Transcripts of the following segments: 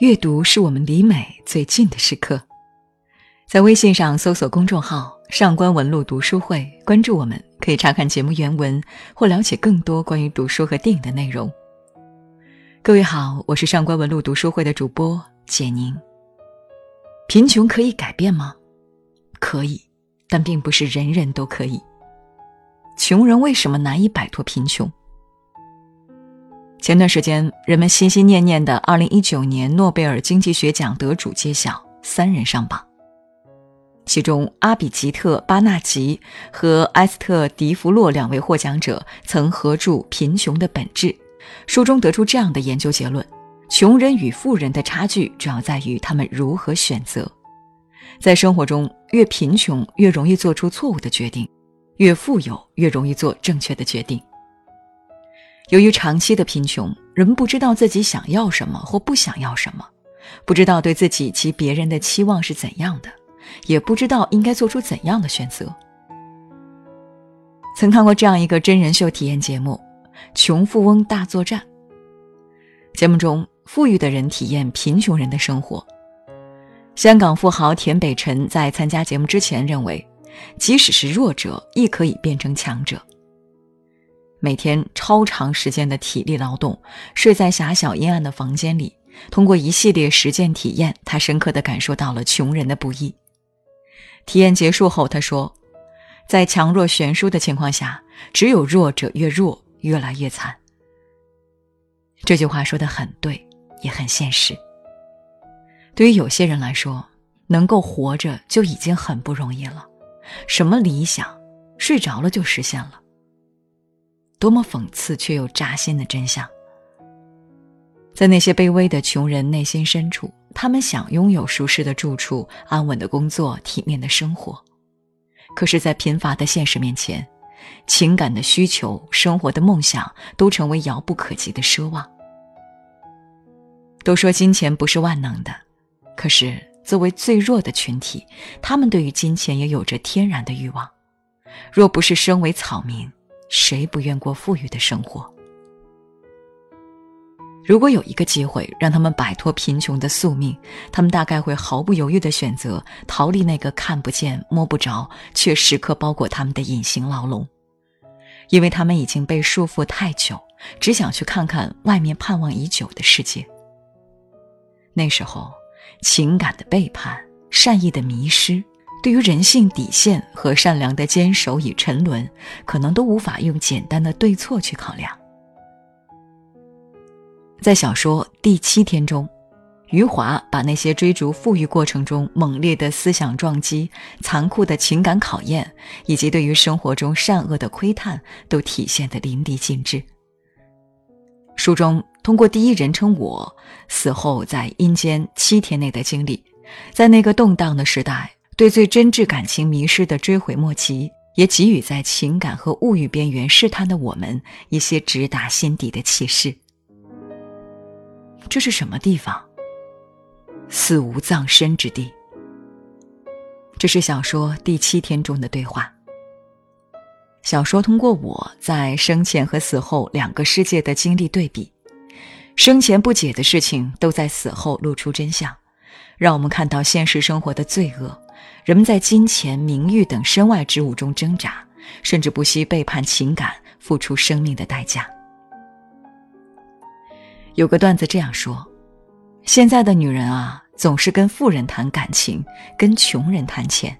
阅读是我们离美最近的时刻。在微信上搜索公众号“上官文露读书会”，关注我们，可以查看节目原文或了解更多关于读书和电影的内容。各位好，我是上官文露读书会的主播简宁。贫穷可以改变吗？可以，但并不是人人都可以。穷人为什么难以摆脱贫穷？前段时间，人们心心念念的二零一九年诺贝尔经济学奖得主揭晓，三人上榜。其中，阿比吉特·巴纳吉和埃斯特·迪弗洛两位获奖者曾合著《贫穷的本质》，书中得出这样的研究结论：穷人与富人的差距主要在于他们如何选择。在生活中，越贫穷越容易做出错误的决定，越富有越容易做正确的决定。由于长期的贫穷，人们不知道自己想要什么或不想要什么，不知道对自己及别人的期望是怎样的。也不知道应该做出怎样的选择。曾看过这样一个真人秀体验节目《穷富翁大作战》。节目中，富裕的人体验贫穷人的生活。香港富豪田北辰在参加节目之前认为，即使是弱者亦可以变成强者。每天超长时间的体力劳动，睡在狭小阴暗的房间里，通过一系列实践体验，他深刻的感受到了穷人的不易。体验结束后，他说：“在强弱悬殊的情况下，只有弱者越弱，越来越惨。”这句话说的很对，也很现实。对于有些人来说，能够活着就已经很不容易了。什么理想，睡着了就实现了？多么讽刺却又扎心的真相！在那些卑微的穷人内心深处。他们想拥有舒适的住处、安稳的工作、体面的生活，可是，在贫乏的现实面前，情感的需求、生活的梦想都成为遥不可及的奢望。都说金钱不是万能的，可是作为最弱的群体，他们对于金钱也有着天然的欲望。若不是身为草民，谁不愿过富裕的生活？如果有一个机会让他们摆脱贫穷的宿命，他们大概会毫不犹豫地选择逃离那个看不见、摸不着却时刻包裹他们的隐形牢笼，因为他们已经被束缚太久，只想去看看外面盼望已久的世界。那时候，情感的背叛、善意的迷失，对于人性底线和善良的坚守与沉沦，可能都无法用简单的对错去考量。在小说《第七天》中，余华把那些追逐富裕过程中猛烈的思想撞击、残酷的情感考验，以及对于生活中善恶的窥探，都体现得淋漓尽致。书中通过第一人称我死后在阴间七天内的经历，在那个动荡的时代，对最真挚感情迷失的追悔莫及，也给予在情感和物欲边缘试探的我们一些直达心底的启示。这是什么地方？死无葬身之地。这是小说第七天中的对话。小说通过我在生前和死后两个世界的经历对比，生前不解的事情都在死后露出真相，让我们看到现实生活的罪恶，人们在金钱、名誉等身外之物中挣扎，甚至不惜背叛情感，付出生命的代价。有个段子这样说：现在的女人啊，总是跟富人谈感情，跟穷人谈钱。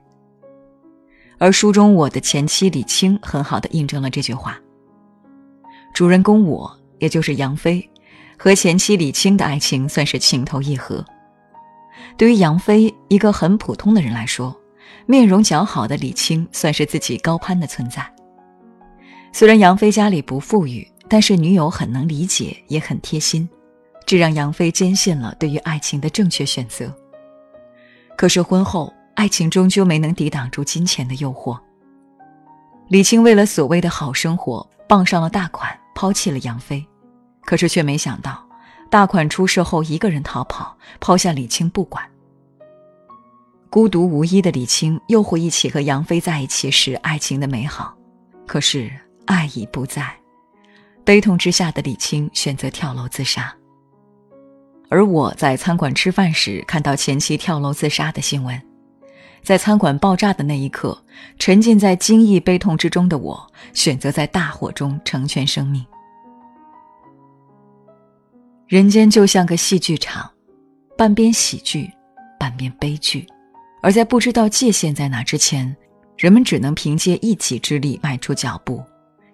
而书中我的前妻李青很好的印证了这句话。主人公我，也就是杨飞，和前妻李青的爱情算是情投意合。对于杨飞一个很普通的人来说，面容姣好的李青算是自己高攀的存在。虽然杨飞家里不富裕。但是女友很能理解，也很贴心，这让杨飞坚信了对于爱情的正确选择。可是婚后，爱情终究没能抵挡住金钱的诱惑。李青为了所谓的好生活，傍上了大款，抛弃了杨飞，可是却没想到，大款出事后一个人逃跑，抛下李青不管。孤独无依的李青又回忆起和杨飞在一起时爱情的美好，可是爱已不在。悲痛之下的李青选择跳楼自杀。而我在餐馆吃饭时看到前妻跳楼自杀的新闻，在餐馆爆炸的那一刻，沉浸在惊异悲痛之中的我，选择在大火中成全生命。人间就像个戏剧场，半边喜剧，半边悲剧，而在不知道界限在哪之前，人们只能凭借一己之力迈出脚步，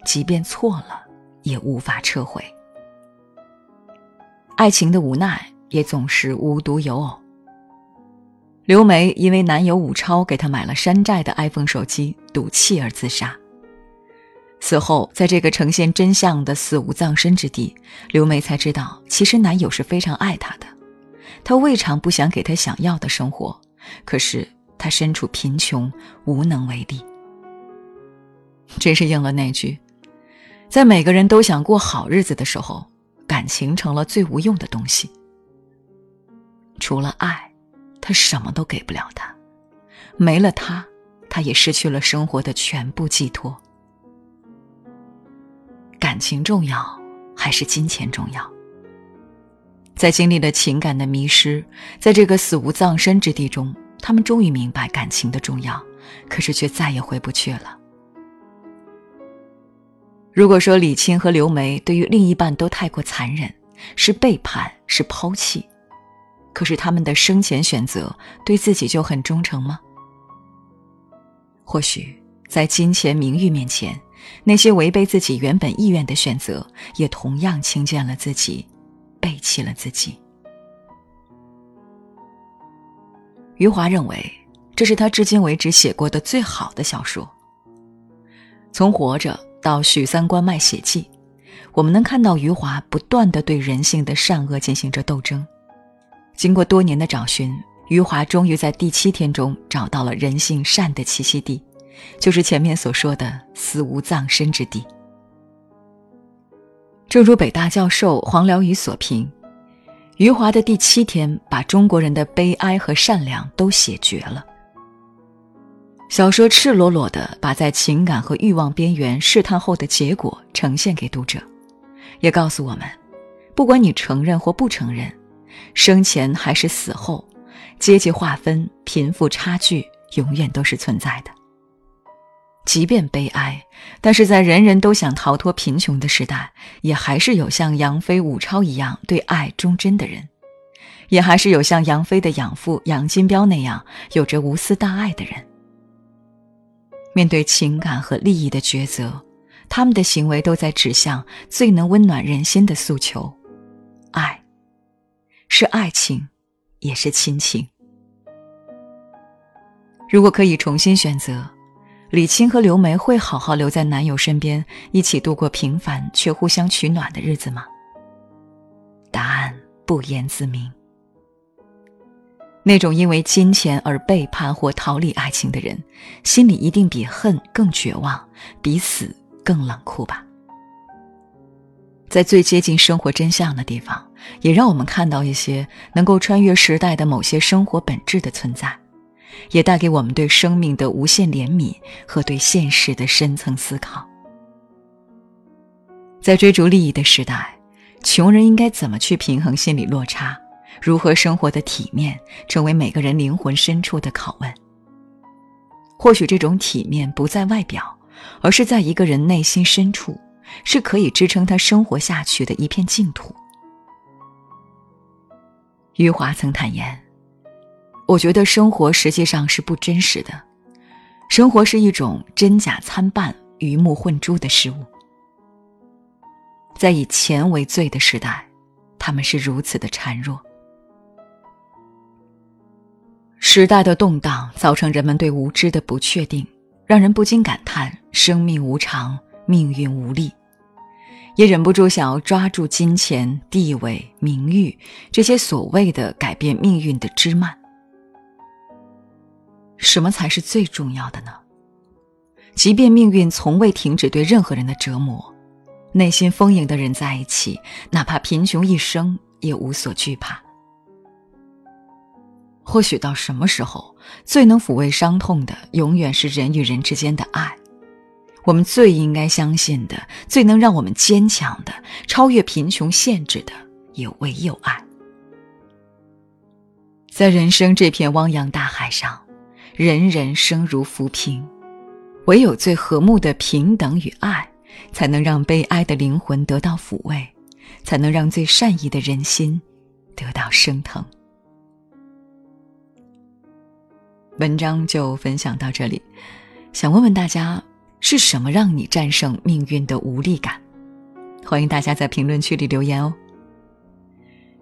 即便错了，也无法撤回。爱情的无奈也总是无独有偶。刘梅因为男友武超给她买了山寨的 iPhone 手机，赌气而自杀。此后，在这个呈现真相的死无葬身之地，刘梅才知道，其实男友是非常爱她的。她未尝不想给她想要的生活，可是他身处贫穷，无能为力。真是应了那句：在每个人都想过好日子的时候，感情成了最无用的东西。除了爱，他什么都给不了他；没了他，他也失去了生活的全部寄托。感情重要还是金钱重要？在经历了情感的迷失，在这个死无葬身之地中，他们终于明白感情的重要，可是却再也回不去了。如果说李青和刘梅对于另一半都太过残忍，是背叛，是抛弃，可是他们的生前选择对自己就很忠诚吗？或许在金钱名誉面前。那些违背自己原本意愿的选择，也同样轻贱了自己，背弃了自己。余华认为，这是他至今为止写过的最好的小说。从《活着》到《许三观卖血记》，我们能看到余华不断的对人性的善恶进行着斗争。经过多年的找寻，余华终于在第七天中找到了人性善的栖息地。就是前面所说的死无葬身之地。正如北大教授黄辽宇所评，余华的第七天把中国人的悲哀和善良都写绝了。小说赤裸裸的把在情感和欲望边缘试探后的结果呈现给读者，也告诉我们，不管你承认或不承认，生前还是死后，阶级划分、贫富差距永远都是存在的。即便悲哀，但是在人人都想逃脱贫穷的时代，也还是有像杨飞、武超一样对爱忠贞的人，也还是有像杨飞的养父杨金彪那样有着无私大爱的人。面对情感和利益的抉择，他们的行为都在指向最能温暖人心的诉求：爱，是爱情，也是亲情。如果可以重新选择。李青和刘梅会好好留在男友身边，一起度过平凡却互相取暖的日子吗？答案不言自明。那种因为金钱而背叛或逃离爱情的人，心里一定比恨更绝望，比死更冷酷吧。在最接近生活真相的地方，也让我们看到一些能够穿越时代的某些生活本质的存在。也带给我们对生命的无限怜悯和对现实的深层思考。在追逐利益的时代，穷人应该怎么去平衡心理落差？如何生活的体面，成为每个人灵魂深处的拷问。或许这种体面不在外表，而是在一个人内心深处，是可以支撑他生活下去的一片净土。余华曾坦言。我觉得生活实际上是不真实的，生活是一种真假参半、鱼目混珠的事物。在以钱为罪的时代，他们是如此的孱弱。时代的动荡造成人们对无知的不确定，让人不禁感叹生命无常、命运无力，也忍不住想要抓住金钱、地位、名誉这些所谓的改变命运的枝蔓。什么才是最重要的呢？即便命运从未停止对任何人的折磨，内心丰盈的人在一起，哪怕贫穷一生也无所惧怕。或许到什么时候，最能抚慰伤痛的，永远是人与人之间的爱。我们最应该相信的，最能让我们坚强的，超越贫穷限制的，也唯有爱。在人生这片汪洋大海上，人人生如浮萍，唯有最和睦的平等与爱，才能让悲哀的灵魂得到抚慰，才能让最善意的人心得到升腾。文章就分享到这里，想问问大家，是什么让你战胜命运的无力感？欢迎大家在评论区里留言哦。